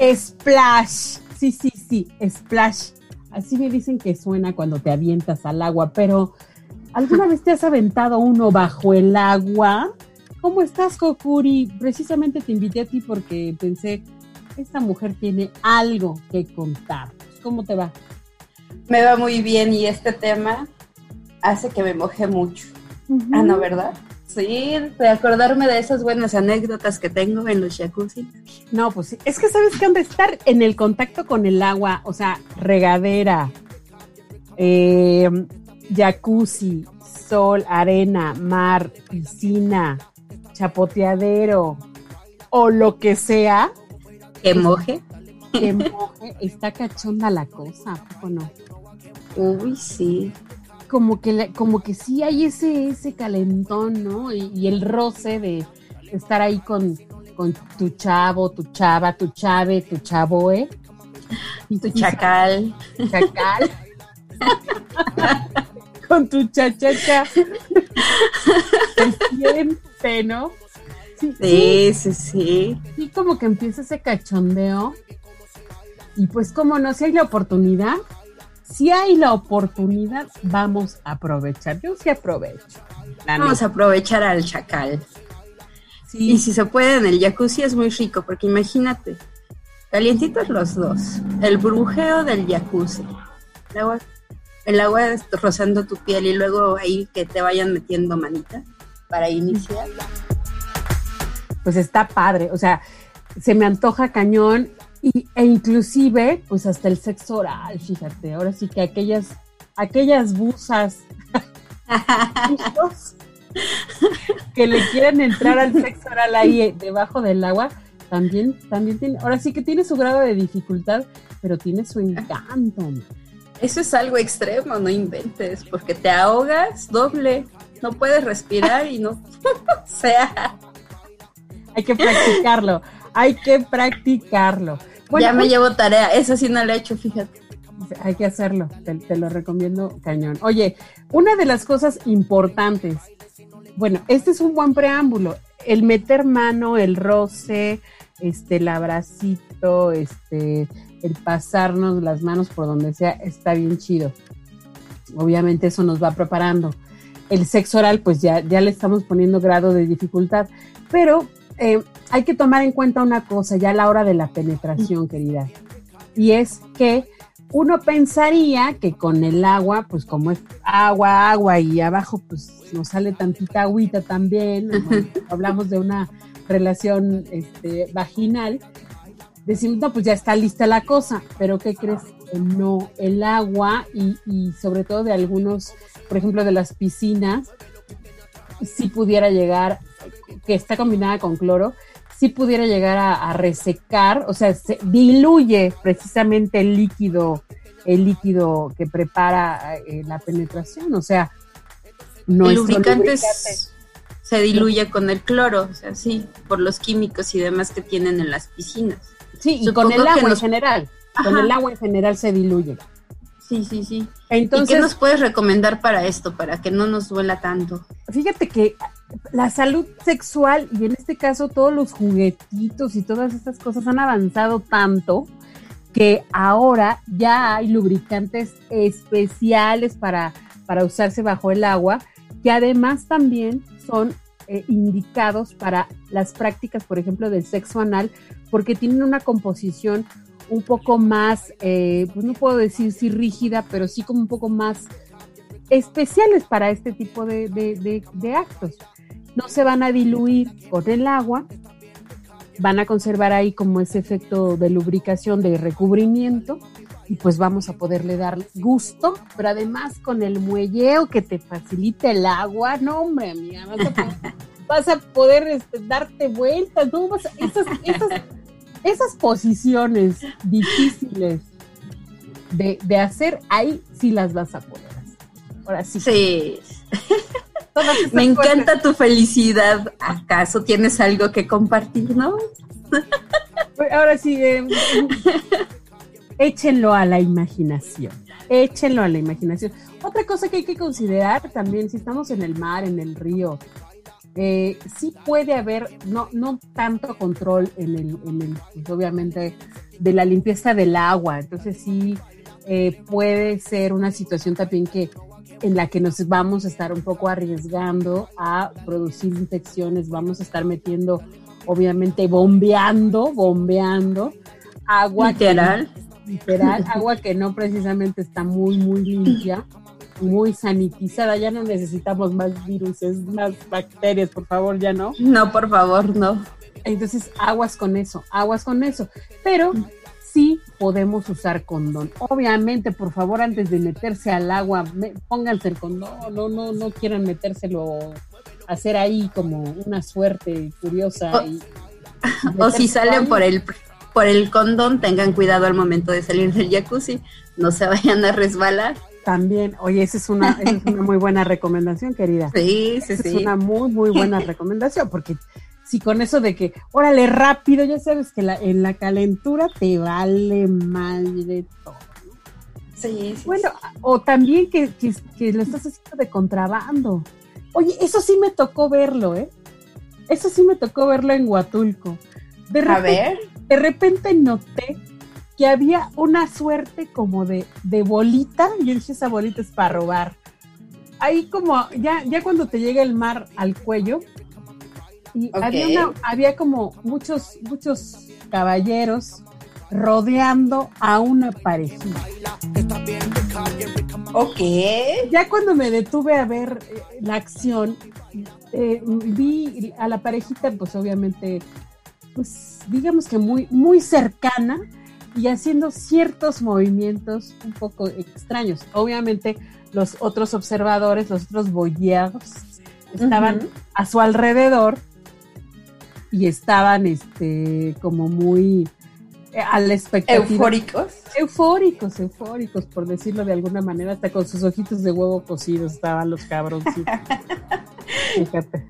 Splash. Sí, sí, sí, splash. Así me dicen que suena cuando te avientas al agua, pero ¿alguna vez te has aventado uno bajo el agua? ¿Cómo estás, Kokuri? Precisamente te invité a ti porque pensé, esta mujer tiene algo que contar. ¿Cómo te va? Me va muy bien y este tema hace que me moje mucho. Ah, no, ¿verdad? Sí, de acordarme de esas buenas anécdotas que tengo en los jacuzzi. No, pues sí. Es que sabes que han de estar en el contacto con el agua, o sea, regadera, eh, jacuzzi, sol, arena, mar, piscina, chapoteadero o lo que sea. Que moje. Que moje. Está cachonda la cosa, ¿o no? Uy, sí como que, como que sí hay ese, ese calentón, ¿no? Y, el roce de estar ahí con, con tu chavo, tu chava, tu chave, tu chavoe. Y tu chacal. Chacal. con tu chachacha. Se siente, ¿no? Sí, sí, sí, sí. Sí, como que empieza ese cachondeo. Y pues como no, si hay la oportunidad, si hay la oportunidad, vamos a aprovechar. Yo sí aprovecho. Vamos a aprovechar al chacal. Y si se puede en el jacuzzi es muy rico, porque imagínate, calientitos los dos, el brujeo del jacuzzi, el agua, el agua rozando tu piel y luego ahí que te vayan metiendo manita para iniciar. Pues está padre, o sea, se me antoja cañón y, e inclusive, pues hasta el sexo oral, fíjate, ahora sí que aquellas, aquellas busas que le quieren entrar al sexo oral ahí debajo del agua, también, también tiene, ahora sí que tiene su grado de dificultad, pero tiene su encanto. Eso es algo extremo, no inventes, porque te ahogas doble, no puedes respirar y no, o sea. Hay que practicarlo, hay que practicarlo. Ya me llevo tarea, eso sí no lo he hecho, fíjate. Hay que hacerlo, te, lo recomiendo cañón. Oye, una de las cosas importantes, bueno, este es un buen preámbulo, el meter mano, el roce, este, el abracito, este, el pasarnos las manos por donde sea, está bien chido. Obviamente eso nos va preparando. El sexo oral, pues ya, ya le estamos poniendo grado de dificultad, pero eh, hay que tomar en cuenta una cosa ya a la hora de la penetración, querida, y es que uno pensaría que con el agua, pues como es agua, agua y abajo pues nos sale tantita agüita también, hablamos de una relación este, vaginal, decimos, no, pues ya está lista la cosa, pero ¿qué crees? No, el agua y, y sobre todo de algunos, por ejemplo, de las piscinas, si pudiera llegar que está combinada con cloro, sí pudiera llegar a, resecar, o sea, se diluye precisamente el líquido, el líquido que prepara eh, la penetración, o sea, no el lubricante se diluye con el cloro, o sea, sí, por los químicos y demás que tienen en las piscinas. Sí, y con el agua en general, con el agua en general se diluye. Sí, sí, sí. Entonces, ¿Y qué nos puedes recomendar para esto, para que no nos duela tanto? Fíjate que la salud sexual y en este caso todos los juguetitos y todas estas cosas han avanzado tanto que ahora ya hay lubricantes especiales para, para usarse bajo el agua, que además también son eh, indicados para las prácticas, por ejemplo, del sexo anal, porque tienen una composición un poco más, eh, pues no puedo decir si rígida, pero sí como un poco más especiales para este tipo de, de, actos. No se van a diluir con el agua, van a conservar ahí como ese efecto de lubricación, de recubrimiento, y pues vamos a poderle dar gusto, pero además con el muelleo que te facilita el agua, no hombre, amiga, vas a poder este, darte vueltas, no vas esas, esas, esas posiciones difíciles de, de, hacer, ahí sí las vas a poder. Ahora sí. Sí. Me encanta tu felicidad. ¿Acaso tienes algo que compartir, no? Ahora sí, eh, échenlo a la imaginación. Échenlo a la imaginación. Otra cosa que hay que considerar también, si estamos en el mar, en el río, eh, sí puede haber, no, no tanto control en el, en el pues, obviamente, de la limpieza del agua. Entonces sí eh, puede ser una situación también que en la que nos vamos a estar un poco arriesgando a producir infecciones, vamos a estar metiendo, obviamente, bombeando, bombeando agua. Literal. literal, agua que no precisamente está muy, muy limpia muy sanitizada, ya no necesitamos más virus, más bacterias, por favor, ya no. No, por favor, no. Entonces, aguas con eso, aguas con eso. Pero sí podemos usar condón. Obviamente, por favor, antes de meterse al agua, pónganse el condón, no, no, no quieran metérselo, hacer ahí como una suerte curiosa. O, y, o si salen por el por el condón, tengan cuidado al momento de salir del jacuzzi, no se vayan a resbalar. También, oye, esa es una, es una muy buena recomendación, querida. Sí, sí, esa sí. Es una muy, muy buena recomendación, porque si con eso de que, órale, rápido, ya sabes que la, en la calentura te vale mal de todo. Sí, sí, bueno, o también que, que, que, lo estás haciendo de contrabando. Oye, eso sí me tocó verlo, ¿eh? Eso sí me tocó verlo en Huatulco. De repente, A ver. De repente noté que había una suerte como de, de bolita, y yo dije, esa bolita es para robar. Ahí como, ya, ya cuando te llega el mar al cuello, y okay. había, una, había como muchos, muchos caballeros rodeando a una parejita. Ok. Ya cuando me detuve a ver eh, la acción, eh, vi a la parejita, pues obviamente, pues digamos que muy, muy cercana, y haciendo ciertos movimientos un poco extraños. Obviamente los otros observadores, los otros boyeros, estaban uh -huh. a su alrededor y estaban este como muy eh, a la expectativa. Eufóricos. Eufóricos, eufóricos, por decirlo de alguna manera, hasta con sus ojitos de huevo cocidos estaban los cabroncitos. Fíjate.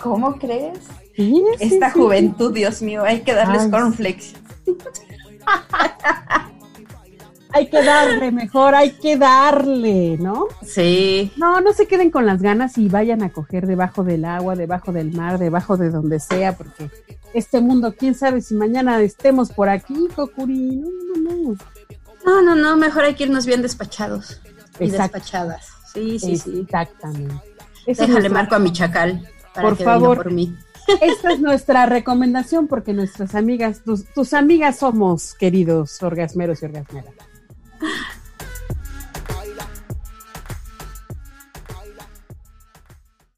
¿Cómo crees? Sí, Esta sí, juventud, sí. Dios mío, hay que darles Ay, cornflakes. hay que darle mejor, hay que darle, ¿no? Sí. No, no se queden con las ganas y vayan a coger debajo del agua, debajo del mar, debajo de donde sea, porque este mundo, quién sabe si mañana estemos por aquí, Kokuri. No, no, no. No, no, no, mejor hay que irnos bien despachados y despachadas. Sí, sí, sí. Exactamente. Déjale marco a mi chacal para por que favor. venga por mí. Esta es nuestra recomendación porque nuestras amigas, tus, tus amigas somos, queridos orgasmeros y orgasmeras.